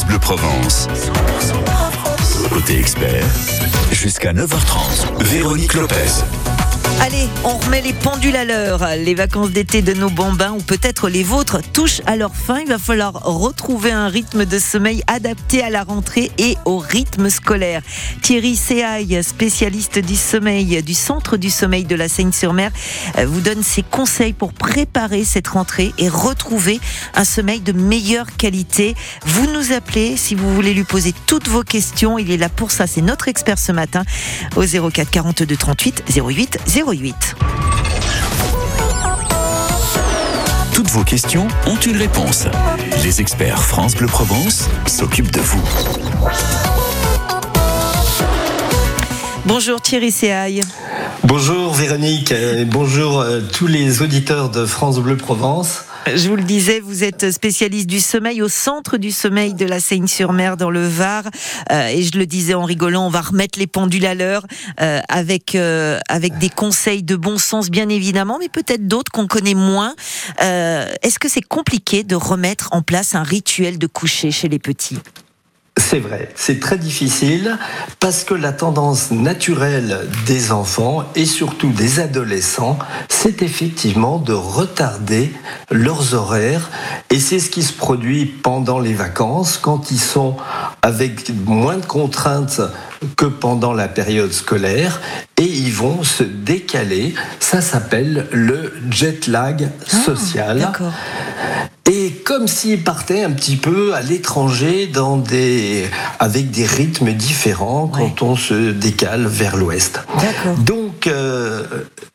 Bleu Provence. Côté expert, jusqu'à 9h30. Véronique Lopez. Allez, on remet les pendules à l'heure. Les vacances d'été de nos bambins ou peut-être les vôtres touchent à leur fin. Il va falloir retrouver un rythme de sommeil adapté à la rentrée et au rythme scolaire. Thierry Seaille, spécialiste du sommeil du Centre du sommeil de la Seine-sur-Mer, euh, vous donne ses conseils pour préparer cette rentrée et retrouver un sommeil de meilleure qualité. Vous nous appelez si vous voulez lui poser toutes vos questions. Il est là pour ça. C'est notre expert ce matin au 04 42 38 08 08. Toutes vos questions ont une réponse. Les experts France Bleu Provence s'occupent de vous. Bonjour Thierry Seaille. Bonjour Véronique et bonjour euh, tous les auditeurs de France Bleu Provence. Je vous le disais, vous êtes spécialiste du sommeil au centre du sommeil de la Seine-sur-Mer dans le Var. Euh, et je le disais en rigolant, on va remettre les pendules à l'heure euh, avec euh, avec des conseils de bon sens bien évidemment, mais peut-être d'autres qu'on connaît moins. Est-ce que c'est compliqué de remettre en place un rituel de coucher chez les petits? C'est vrai, c'est très difficile parce que la tendance naturelle des enfants et surtout des adolescents, c'est effectivement de retarder leurs horaires et c'est ce qui se produit pendant les vacances quand ils sont avec moins de contraintes que pendant la période scolaire et ils vont se décaler. Ça s'appelle le jet lag ah, social. Et comme s'ils partaient un petit peu à l'étranger dans des avec des rythmes différents quand on se décale vers l'ouest. Donc euh,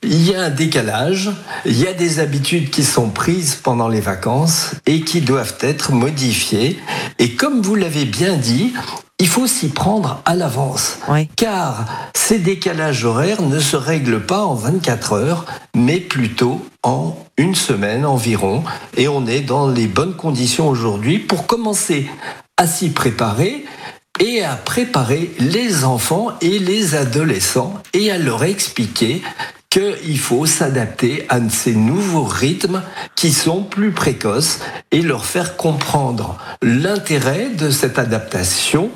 il y a un décalage, il y a des habitudes qui sont prises pendant les vacances et qui doivent être modifiées. Et comme vous l'avez bien dit, il faut s'y prendre à l'avance. Car ces décalages horaires ne se règlent pas en 24 heures, mais plutôt en une semaine environ. Et on est dans les bonnes conditions aujourd'hui pour commencer à s'y préparer et à préparer les enfants et les adolescents et à leur expliquer qu'il faut s'adapter à ces nouveaux rythmes qui sont plus précoces et leur faire comprendre l'intérêt de cette adaptation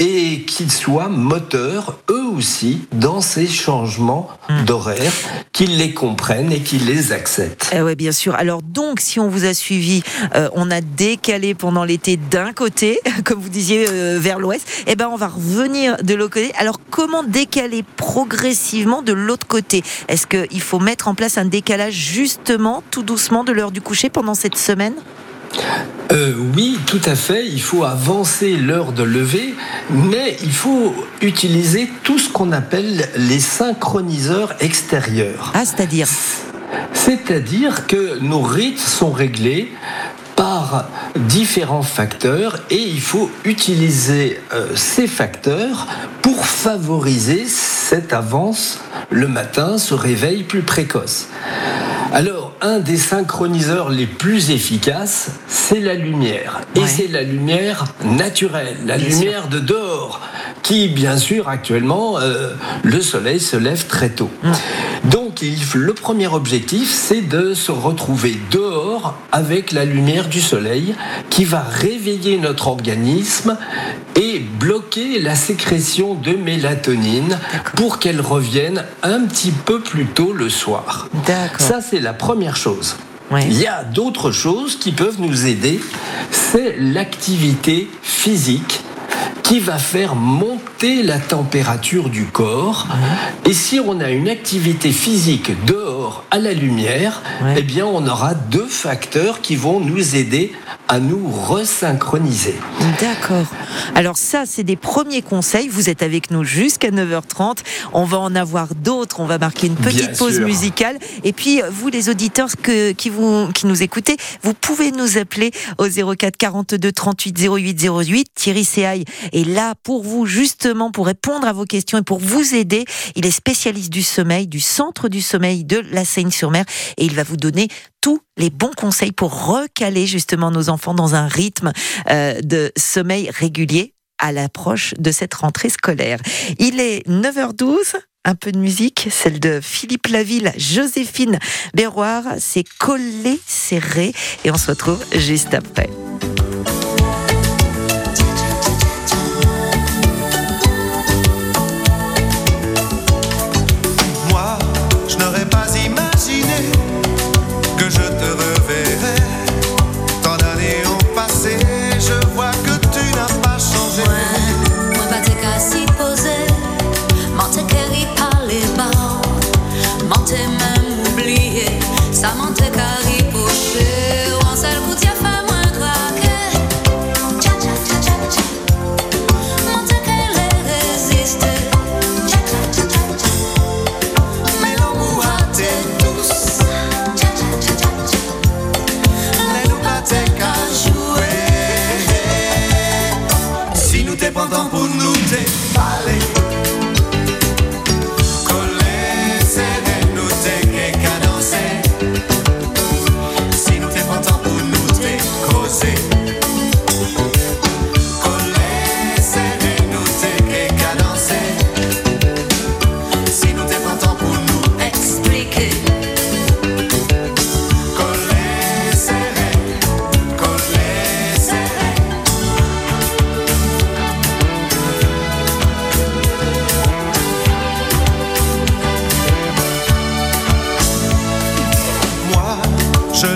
et qu'ils soient moteurs, eux aussi, dans ces changements hmm. d'horaire, qu'ils les comprennent et qu'ils les acceptent. Eh oui, bien sûr. Alors donc, si on vous a suivi, euh, on a décalé pendant l'été d'un côté, comme vous disiez, euh, vers l'ouest, eh ben on va revenir de l'autre côté. Alors comment décaler progressivement de l'autre côté? Est-ce qu'il faut mettre en place un décalage justement, tout doucement, de l'heure du coucher pendant cette semaine? Euh, oui, tout à fait. Il faut avancer l'heure de lever, mais il faut utiliser tout ce qu'on appelle les synchroniseurs extérieurs. Ah, c'est-à-dire C'est-à-dire que nos rythmes sont réglés par différents facteurs et il faut utiliser euh, ces facteurs pour favoriser cette avance le matin, ce réveil plus précoce. Alors, un des synchroniseurs les plus efficaces, c'est la lumière. Et c'est la lumière naturelle, la lumière de dehors, qui, bien sûr, actuellement, euh, le soleil se lève très tôt. Donc, le premier objectif, c'est de se retrouver dehors avec la lumière du soleil qui va réveiller notre organisme et bloquer la sécrétion de mélatonine pour qu'elle revienne un petit peu plus tôt le soir. Ça, c'est la première chose. Il y a d'autres choses qui peuvent nous aider. C'est l'activité physique qui va faire monter la température du corps. Et si on a une activité physique dehors à la lumière, eh bien on aura deux facteurs qui vont nous aider à nous resynchroniser. D'accord. Alors ça, c'est des premiers conseils. Vous êtes avec nous jusqu'à 9h30. On va en avoir d'autres. On va marquer une petite pause musicale. Et puis, vous, les auditeurs qui, vous, qui nous écoutez, vous pouvez nous appeler au 04 42 38 08 08. Thierry Seaille est là pour vous, pour répondre à vos questions et pour vous aider. Il est spécialiste du sommeil, du centre du sommeil de la Seine-sur-Mer. Et il va vous donner tous les bons conseils pour recaler justement nos enfants dans un rythme euh, de sommeil régulier à l'approche de cette rentrée scolaire. Il est 9h12. Un peu de musique, celle de Philippe Laville, Joséphine Berroir, c'est collé serré et on se retrouve juste après. mentait, même oublié, ça mentait car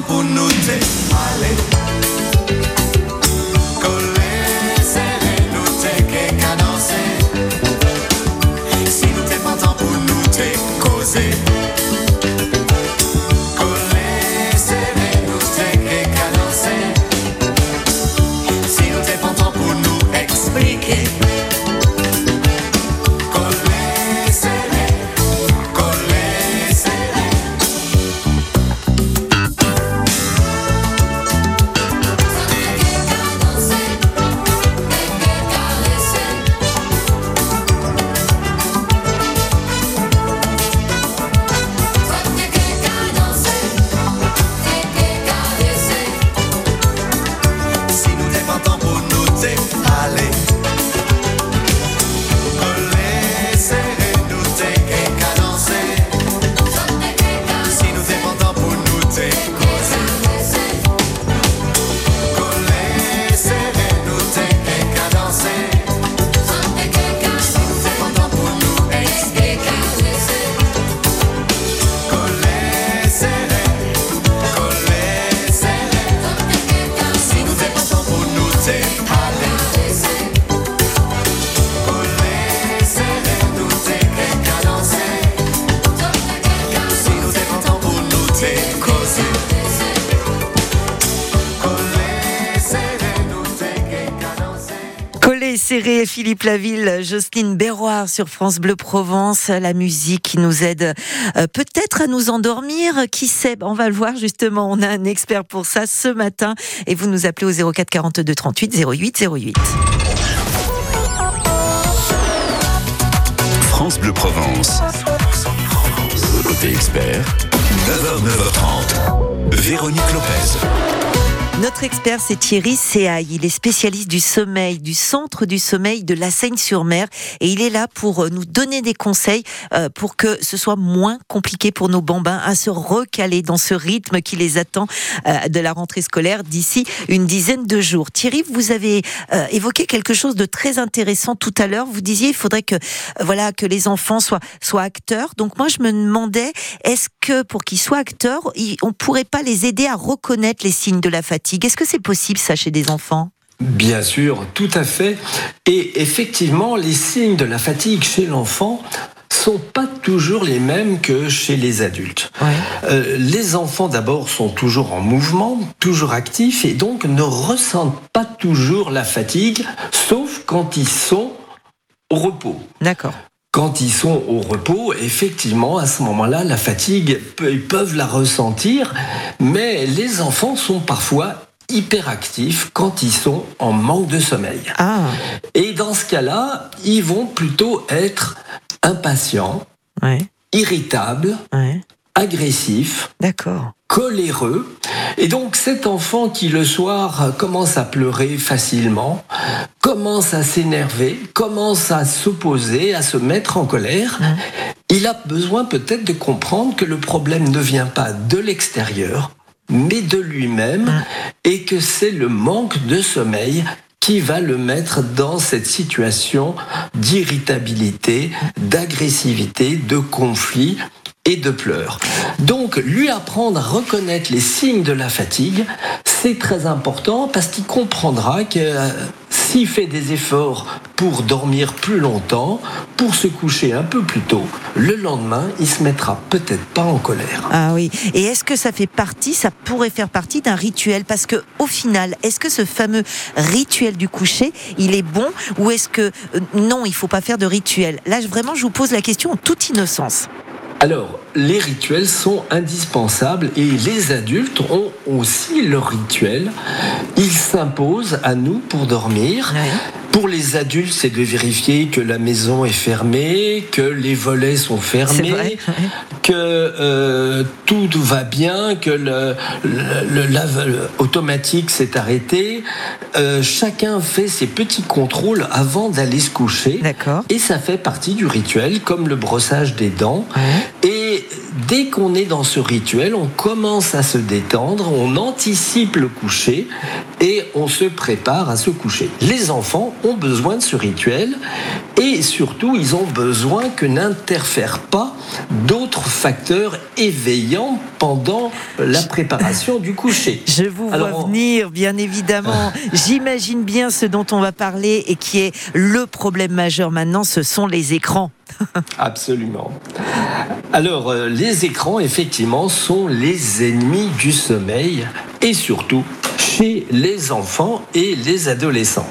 nous serré, Philippe Laville, Jocelyne Berroir sur France Bleu Provence, la musique qui nous aide euh, peut-être à nous endormir. Qui sait? On va le voir justement. On a un expert pour ça ce matin et vous nous appelez au 04 42 38 08 08. France Bleu Provence. Côté expert, 9h, 9h30. Véronique Lopez. Notre expert, c'est Thierry Seaille. Il est spécialiste du sommeil, du centre du sommeil de la Seine-sur-Mer. Et il est là pour euh, nous donner des conseils euh, pour que ce soit moins compliqué pour nos bambins à se recaler dans ce rythme qui les attend euh, de la rentrée scolaire d'ici une dizaine de jours. Thierry, vous avez évoqué quelque chose de très intéressant tout à l'heure. Vous disiez, il faudrait que, voilà, que les enfants soient, soient acteurs. Donc moi, je me demandais, est-ce que pour qu'ils soient acteurs, on pourrait pas les aider à reconnaître les signes de la fatigue? Est-ce que c'est possible ça chez des enfants? Bien sûr, tout à fait. Et effectivement, les signes de la fatigue chez l'enfant sont pas toujours les mêmes que chez les adultes. Euh, les enfants d'abord sont toujours en mouvement, toujours actifs et donc ne ressentent pas toujours la fatigue, sauf quand ils sont au repos. D'accord. Quand ils sont au repos, effectivement, à ce moment-là, la fatigue, ils peuvent la ressentir, mais les enfants sont parfois hyperactifs quand ils sont en manque de sommeil. Ah. Et dans ce cas-là, ils vont plutôt être impatients, irritables, agressifs, d'accord, coléreux. Et donc cet enfant qui le soir commence à pleurer facilement, commence à s'énerver, commence à s'opposer, à se mettre en colère, il a besoin peut-être de comprendre que le problème ne vient pas de l'extérieur, mais de lui-même, et que c'est le manque de sommeil qui va le mettre dans cette situation d'irritabilité, d'agressivité, de conflit et de pleurs. Donc, lui apprendre à reconnaître les signes de la fatigue, c'est très important parce qu'il comprendra que euh, s'il fait des efforts pour dormir plus longtemps, pour se coucher un peu plus tôt, le lendemain, il se mettra peut-être pas en colère. Ah oui. Et est-ce que ça fait partie, ça pourrait faire partie d'un rituel? Parce que au final, est-ce que ce fameux rituel du coucher, il est bon ou est-ce que euh, non, il faut pas faire de rituel? Là, vraiment, je vous pose la question en toute innocence. Alors, les rituels sont indispensables et les adultes ont aussi leurs rituels. Ils s'imposent à nous pour dormir. Pour les adultes, c'est de vérifier que la maison est fermée, que les volets sont fermés, que euh, tout va bien, que le, lave automatique s'est arrêté. Euh, chacun fait ses petits contrôles avant d'aller se coucher. Et ça fait partie du rituel, comme le brossage des dents. Et dès qu'on est dans ce rituel, on commence à se détendre, on anticipe le coucher et on se prépare à se coucher. Les enfants ont besoin de ce rituel et surtout ils ont besoin que n'interfèrent pas d'autres facteurs éveillants pendant la préparation du coucher. Je vous vois venir, bien évidemment. J'imagine bien ce dont on va parler et qui est le problème majeur maintenant, ce sont les écrans. Absolument. Alors, euh, les écrans, effectivement, sont les ennemis du sommeil et surtout chez les enfants et les adolescents.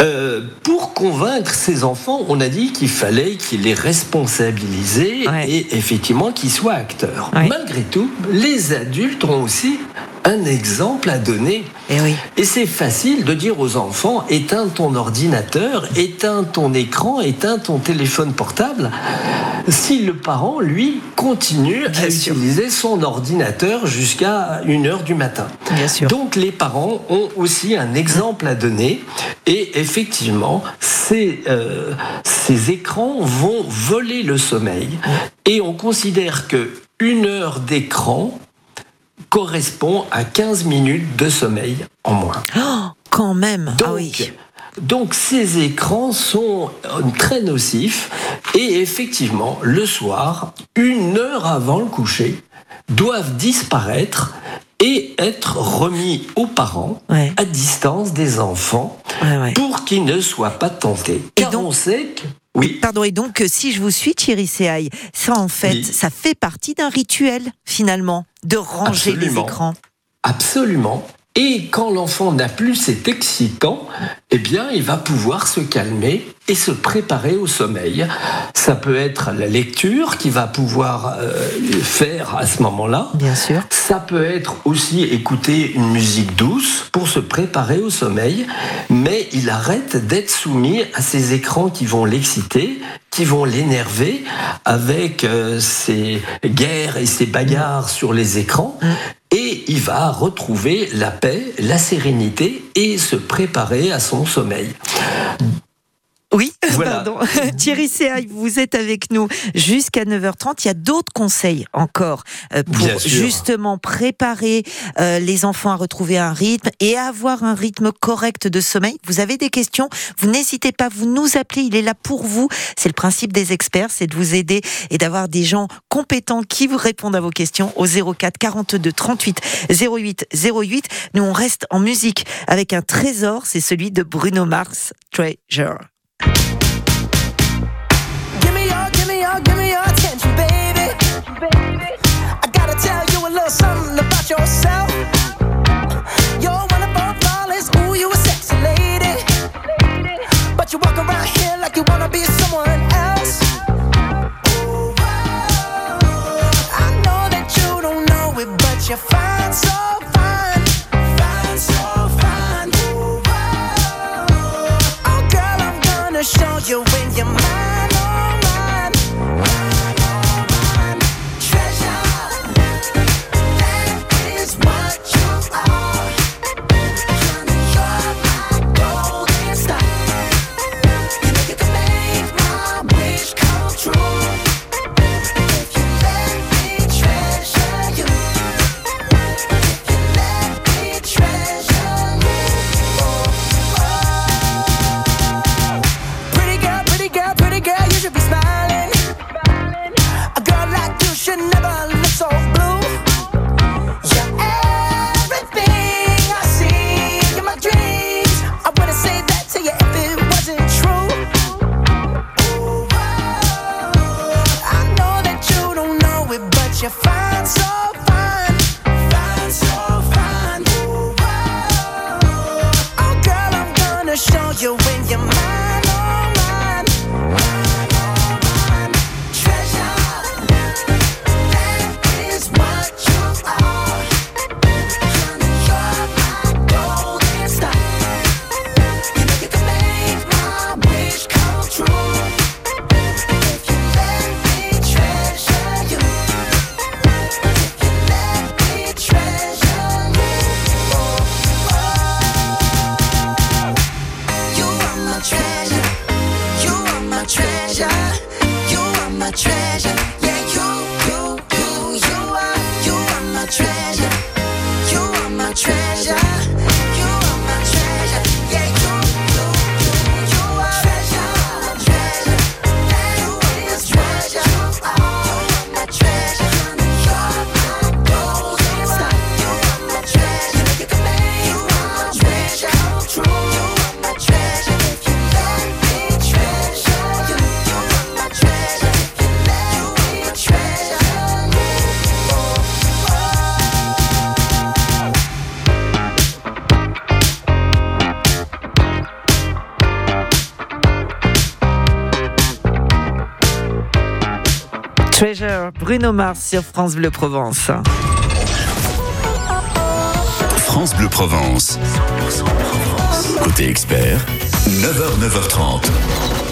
Euh, pour convaincre ces enfants, on a dit qu'il fallait qu'ils les responsabiliser et effectivement qu'ils soient acteurs. Malgré tout, les adultes ont aussi un exemple à donner. Eh Et, c'est facile de dire aux enfants éteins ton ordinateur, éteins ton écran, éteins ton téléphone portable. Si le parent, lui, continue à utiliser son ordinateur jusqu'à 1h du matin. Donc les parents ont aussi un exemple à donner. Et effectivement, ces, euh, ces écrans vont voler le sommeil. Et on considère que une heure d'écran correspond à 15 minutes de sommeil en moins. Oh, quand même ah donc, Donc ces écrans sont euh, très nocifs et effectivement, le soir, une heure avant le coucher, doivent disparaître et être remis aux parents à distance des enfants pour qu'ils ne soient pas tentés. Car on sait que oui. Pardon, et donc, euh, si je vous suis, Thierry Seaille, ça, en fait, ça fait partie d'un rituel, finalement, de ranger les écrans. Absolument. Et quand l'enfant n'a plus cet excitant, eh bien, il va pouvoir se calmer et se préparer au sommeil. Ça peut être la lecture qui va pouvoir euh, faire à ce moment-là. Bien sûr. Ça peut être aussi écouter une musique douce pour se préparer au sommeil, mais il arrête d'être soumis à ces écrans qui vont l'exciter, qui vont l'énerver avec euh, ces guerres et ces bagarres sur les écrans. Mm et il va retrouver la paix, la sérénité et se préparer à son sommeil. Oui, pardon. Thierry Seaille, vous êtes avec nous jusqu'à 9h30. Il y a d'autres conseils encore euh, pour justement préparer euh, les enfants à retrouver un rythme et avoir un rythme correct de sommeil. Vous avez des questions Vous n'hésitez pas, vous nous appelez. Il est là pour vous. C'est le principe des experts, c'est de vous aider et d'avoir des gens compétents qui vous répondent à vos questions au 04 42 38 08 08. Nous, on reste en musique avec un trésor. C'est celui de Bruno Mars, Treasure. I gotta tell you a little something about yourself. You're one of our flawless, ooh, you a sexy lady. But you walk around here like you wanna be someone else. I know that you don't know it, but you're your way. Bruno Mars sur France Bleu Provence. France Bleu Provence. Côté expert, 9h, 9h30.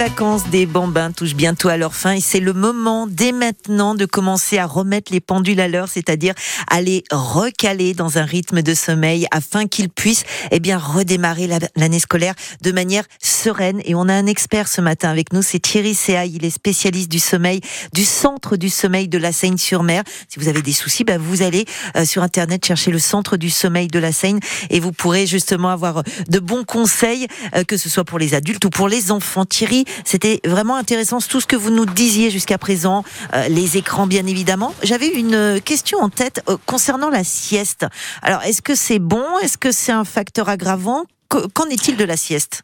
Vacances des bambins touchent bientôt à leur fin et c'est le moment dès maintenant de commencer à remettre les pendules à l'heure, c'est-à-dire à les recaler dans un rythme de sommeil afin qu'ils puissent eh bien redémarrer la- l'année scolaire de manière sereine. Et on a un expert ce matin avec nous, c'est Thierry Seaille, il est spécialiste du sommeil du centre du sommeil de la Seine-sur-Mer. Si vous avez des soucis, bah, vous allez euh, sur internet chercher le centre du sommeil de la Seine et vous pourrez justement avoir de bons conseils, euh, que ce soit pour les adultes ou pour les enfants. Thierry, c'était vraiment intéressant tout ce que vous nous disiez jusqu'à présent, euh, les écrans bien évidemment. J'avais une question en tête euh, concernant la sieste. Alors, est-ce que c'est bon? Est-ce que c'est un facteur aggravant? Que- Qu'en est-il de la sieste?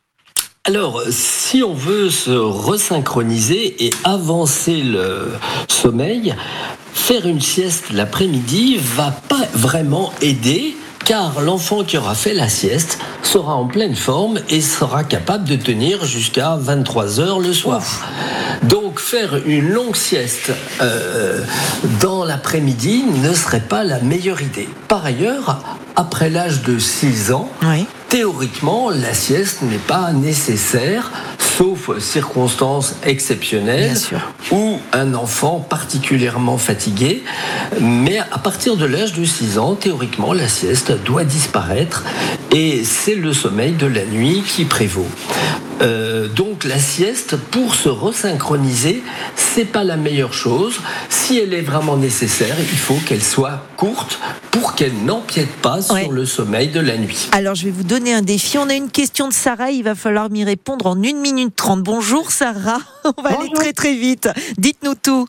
Alors, si on veut se resynchroniser et avancer le sommeil, faire une sieste l'après-midi va pas vraiment aider car l'enfant qui aura fait la sieste sera en pleine forme et sera capable de tenir jusqu'à 23 heures le soir. Faire une longue sieste euh, dans l'après-midi ne serait pas la meilleure idée. Par ailleurs, après l'âge de 6 ans, Oui. Théoriquement, la sieste n'est pas nécessaire, sauf circonstances exceptionnelles ou un enfant particulièrement fatigué. Mais à partir de l'âge de 6 ans, théoriquement, la sieste doit disparaître et c'est le sommeil de la nuit qui prévaut. Euh, donc la sieste, pour se resynchroniser, c'est pas la meilleure chose. Si elle est vraiment nécessaire, il faut qu'elle soit courte pour qu'elle n'empiète pas Ouais. sur le sommeil de la nuit. Alors, je vais vous donner un défi. On a une question de Sarah. Il va falloir m'y répondre en 1 minute 30. Bonjour, Sarah. On va aller très, très vite. Dites-nous tout.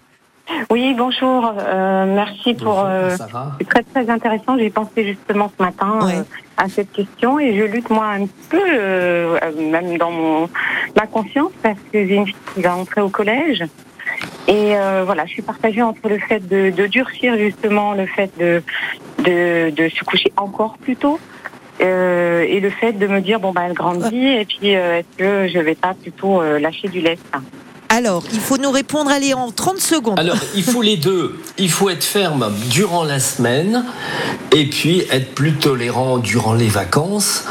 Oui, bonjour. euh, merci pour. Euh, Sarah. c'est très très intéressant. J'ai pensé justement ce matin Ouais. euh, à cette question et je lutte moi un peu, euh, euh, même dans mon ma conscience, parce que j'ai une fille qui va entrer au collège. Et euh, voilà, je suis partagée entre le fait de, de durcir justement le fait de, de, de se coucher encore plus tôt euh, et le fait de me dire bon bah elle grandit et puis euh, est-ce que je vais pas plutôt euh, lâcher du lest Alors, il faut nous répondre, allez, en 30 secondes. Alors, il faut les deux. Il faut être ferme durant la semaine et puis être plus tolérant durant les vacances.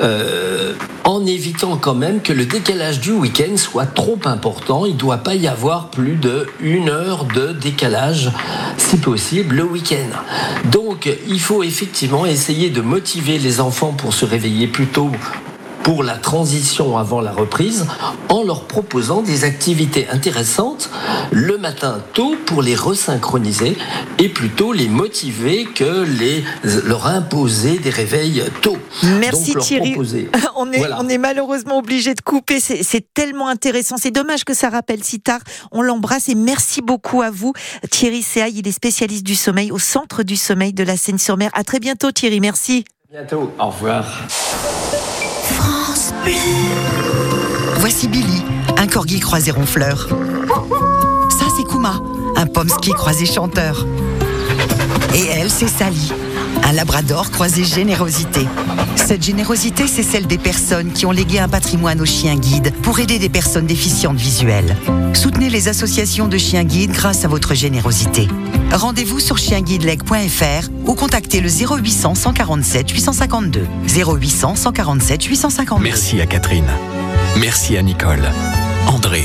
euh, en évitant quand même que le décalage du week-end soit trop important. Il ne doit pas y avoir plus de une heure de décalage, si possible, le week-end. Donc, il faut effectivement essayer de motiver les enfants pour se réveiller plus tôt pour la transition avant la reprise en leur proposant des activités intéressantes le matin tôt pour les resynchroniser et plutôt les motiver que les leur imposer des réveils tôt. Merci Donc, Thierry. proposer. On est, Voilà. on est malheureusement obligé de couper. C'est tellement intéressant. C'est dommage que ça rappelle si tard. On l'embrasse et merci beaucoup à vous. Thierry Seaille, il est spécialiste du sommeil au centre du sommeil de la Seine-sur-Mer. À très bientôt, Thierry. Merci. Bientôt. Au revoir. Voici Billy, un corgi croisé ronfleur. Ça, c'est Kuma, un pomsky croisé chanteur. Et elle, c'est Sally, un labrador croisé générosité. Cette générosité, c'est celle des personnes qui ont légué un patrimoine aux chiens guides pour aider des personnes déficientes visuelles. Soutenez les associations de chiens guides grâce à votre générosité. Rendez-vous sur chienguideleg.fr ou contactez le 0800 147 852. 0800 147 852. Merci à Catherine. Merci à Nicole, André,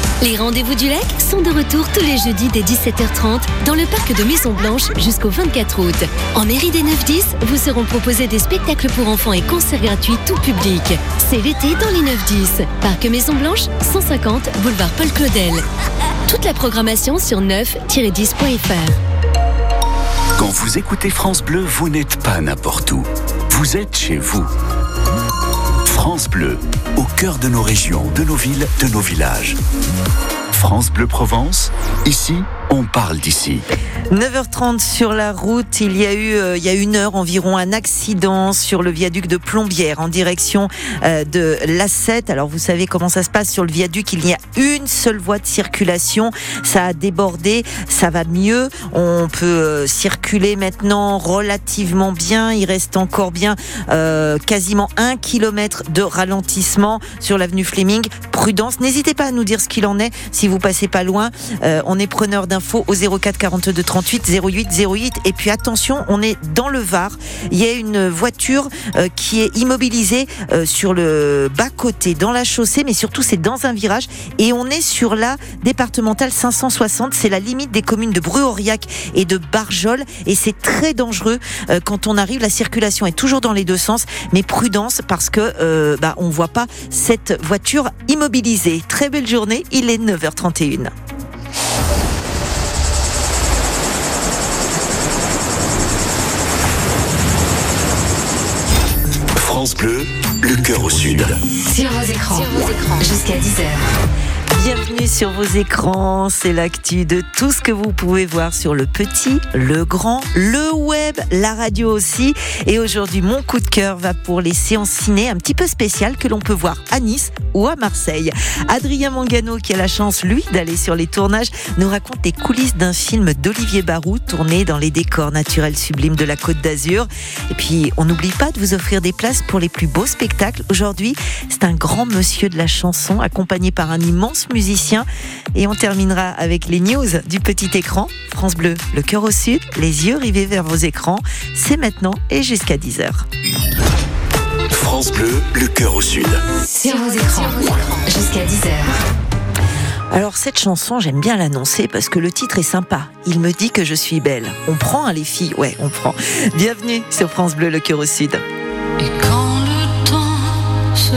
Les rendez-vous du lac sont de retour tous les jeudis dès 17h30 dans le parc de Maison Blanche jusqu'au 24 août. En mairie des 9-10, vous seront proposés des spectacles pour enfants et concerts gratuits tout public. C'est l'été dans les 9-10. Parc Maison Blanche, 150 boulevard Paul Claudel. Toute la programmation sur 9-10.fr. Quand vous écoutez France Bleu, vous n'êtes pas n'importe où. Vous êtes chez vous. France Bleu, au cœur de nos régions, de nos villes, de nos villages. France Bleu Provence, ici, on parle d'ici. 9h30 sur la route, il y a eu euh, il y a une heure environ un accident sur le viaduc de Plombières en direction euh, de l'A7. Alors vous savez comment ça se passe sur le viaduc, il y a une seule voie de circulation, ça a débordé, ça va mieux, on peut euh, circuler maintenant relativement bien, il reste encore bien quasiment un kilomètre de ralentissement sur l'avenue Fleming. Prudence, n'hésitez pas à nous dire ce qu'il en est si vous passez pas loin. On est preneur d'infos au 04 42 38 08 08 et puis attention, on est dans le Var. Il y a une voiture euh, qui est immobilisée euh, sur le bas côté dans la chaussée, mais surtout c'est dans un virage et on est sur la départementale 560. C'est la limite des communes de Bruauriac et de Barjol et c'est très dangereux euh, quand on arrive. La circulation est toujours dans les deux sens, mais prudence parce que bah, on voit pas cette voiture immobilisée. Très belle journée. Il est 9h31. Le cœur au sud. Sur vos écrans, jusqu'à 10h. Bienvenue sur vos écrans, c'est l'actu de tout ce que vous pouvez voir sur le petit, le grand, le web, la radio aussi. Et aujourd'hui, mon coup de cœur va pour les séances ciné un petit peu spéciales que l'on peut voir à Nice ou à Marseille. Adrien Mangano, qui a la chance, lui, d'aller sur les tournages, nous raconte les coulisses d'un film d'Olivier Barou tourné dans les décors naturels sublimes de la Côte d'Azur. Et puis, on n'oublie pas de vous offrir des places pour les plus beaux spectacles. Aujourd'hui, c'est un grand monsieur de la chanson, accompagné par un immense musicien. Et on terminera avec les news du petit écran. France Bleu, le cœur au sud, les yeux rivés vers vos écrans. C'est maintenant et jusqu'à 10h. France Bleu, le cœur au sud. Sur vos écrans, jusqu'à 10h. Alors cette chanson, j'aime bien l'annoncer parce que le titre est sympa. Il me dit que je suis belle. On prend hein, les filles Ouais, on prend. Bienvenue sur France Bleu, le cœur au sud. Et quand le temps se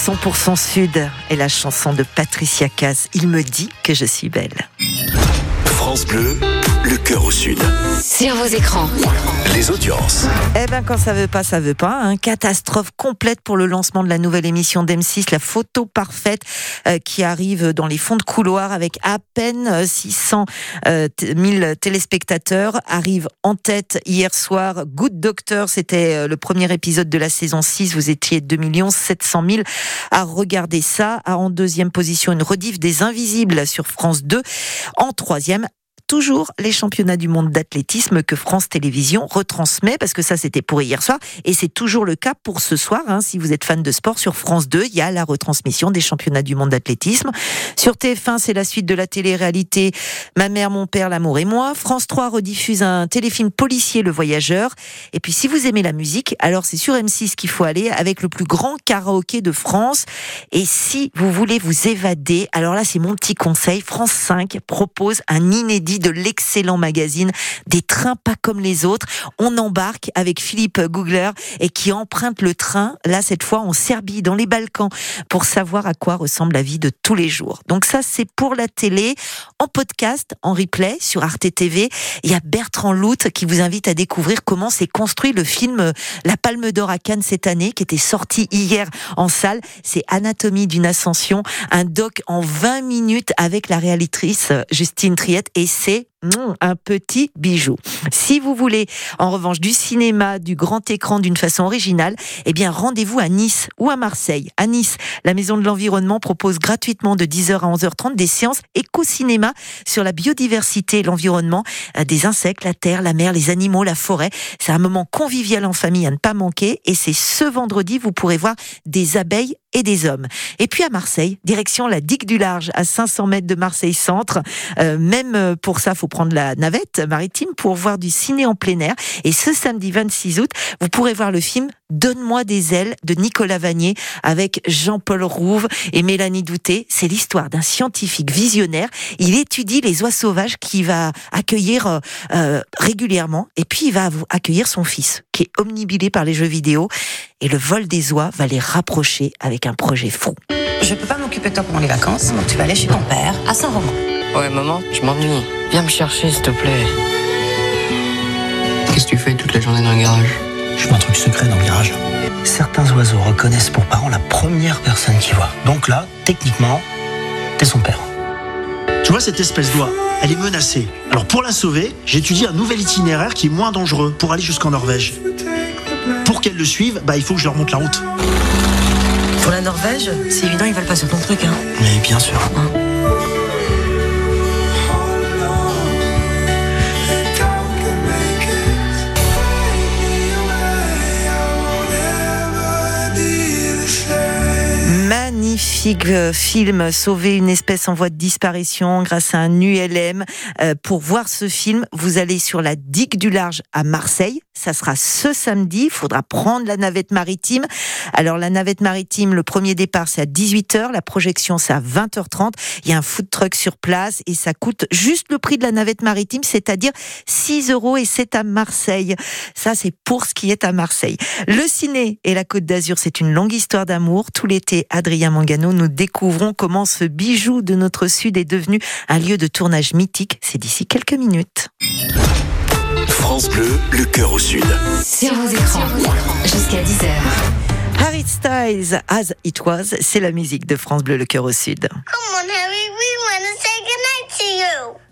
100% Sud et la chanson de Patricia Cass. Il me dit que je suis belle. France Bleu, le cœur au sud. Sur vos écrans. Les audiences. Eh ben quand ça veut pas, ça veut pas. hein. Catastrophe complète pour le lancement de la nouvelle émission d'M6, la photo parfaite euh, qui arrive dans les fonds de couloir avec à peine euh, 600 euh, t- 000 téléspectateurs. Arrive en tête hier soir Good Doctor, c'était euh, le premier épisode de la saison 6. Vous étiez 2 700 000 à regarder ça. En deuxième position, une rediff des Invisibles sur France 2. En troisième, toujours les championnats du monde d'athlétisme que France Télévisions retransmet, parce que ça c'était pour hier soir, et c'est toujours le cas pour ce soir. hein. si vous êtes fan de sport, sur France 2, il y a la retransmission des championnats du monde d'athlétisme. Sur TF1, c'est la suite de la télé-réalité Ma mère, mon père, l'amour et moi. France 3 rediffuse un téléfilm policier, Le Voyageur. Et puis si vous aimez la musique, alors c'est sur M6 qu'il faut aller avec le plus grand karaoké de France. Et si vous voulez vous évader, alors là c'est mon petit conseil, France 5 propose un inédit de l'excellent magazine Des trains pas comme les autres. On embarque avec Philippe Googler et qui emprunte le train, là cette fois en Serbie, dans les Balkans, pour savoir à quoi ressemble la vie de tous les jours. Donc ça c'est pour la télé, en podcast, en replay sur Arte TV. Il y a Bertrand Lout qui vous invite à découvrir comment s'est construit le film euh, La Palme d'Or à Cannes cette année, qui était sorti hier en salle. C'est Anatomie d'une ascension, un doc en 20 minutes avec la réalitrice euh, Justine Triette et c'est un petit bijou. Si vous voulez, en revanche, du cinéma, du grand écran d'une façon originale, eh bien, rendez-vous à Nice ou à Marseille. À Nice, la Maison de l'Environnement propose gratuitement de 10h à 11h30 des séances éco-cinéma sur la biodiversité l'environnement, euh, des insectes, la terre, la mer, les animaux, la forêt. C'est un moment convivial en famille à ne pas manquer et c'est ce vendredi, vous pourrez voir des abeilles et des hommes. Et puis à Marseille, direction la digue du Large, à 500 mètres de Marseille Centre. Euh, même euh, pour ça, faut prendre la navette maritime pour voir du ciné en plein air. Et ce samedi 26 août, vous pourrez voir le film Donne-moi des ailes de Nicolas Vanier avec Jean-Paul Rouve et Mélanie Douté. C'est l'histoire d'un scientifique visionnaire. Il étudie les oies sauvages qu'il va accueillir euh, euh, régulièrement. Et puis il va accueillir son fils, qui est omnibilé par les jeux vidéo. Et le vol des oies va les rapprocher avec un projet fou. Je peux pas m'occuper de toi pendant les vacances, donc tu vas aller chez ton père à Saint-Romain. Ouais, maman, je m'ennuie. Viens me chercher, s'il te plaît. Qu'est-ce que tu fais toute la journée dans le garage? Je fais un truc secret dans le garage. Certains oiseaux reconnaissent pour parent la première personne qu'ils voient. Donc là, techniquement, t'es son père. Tu vois, cette espèce d'oie, elle est menacée. Alors pour la sauver, j'étudie un nouvel itinéraire qui est moins dangereux pour aller jusqu'en Norvège. Pour qu'elle le suive, bah, il faut que je leur montre la route. Pour la Norvège, c'est évident, ils veulent pas sur ton truc, hein. Mais bien sûr. Magnifique euh, film, sauver une espèce en voie de disparition grâce à un ULM. Euh, pour voir ce film, vous allez sur la digue du large à Marseille. Ça sera ce samedi. Il faudra prendre la navette maritime. Alors la navette maritime, le premier départ c'est à 18h, la projection c'est à 20h30. Il y a un food truck sur place et ça coûte juste le prix de la navette maritime, c'est-à-dire 6 euros et c'est à Marseille. Ça c'est pour ce qui est à Marseille. Le ciné et la Côte d'Azur, c'est une longue histoire d'amour. Tout l'été, Adrien Mangano, nous découvrons comment ce bijou de notre Sud est devenu un lieu de tournage mythique. C'est d'ici quelques minutes. France Bleu, le cœur au sud. Sur vos écrans. Jusqu'à 10h. Harry Styles, As It Was, c'est la musique de France Bleu, le cœur au Sud. Come on, Harry, we want to say goodnight to you.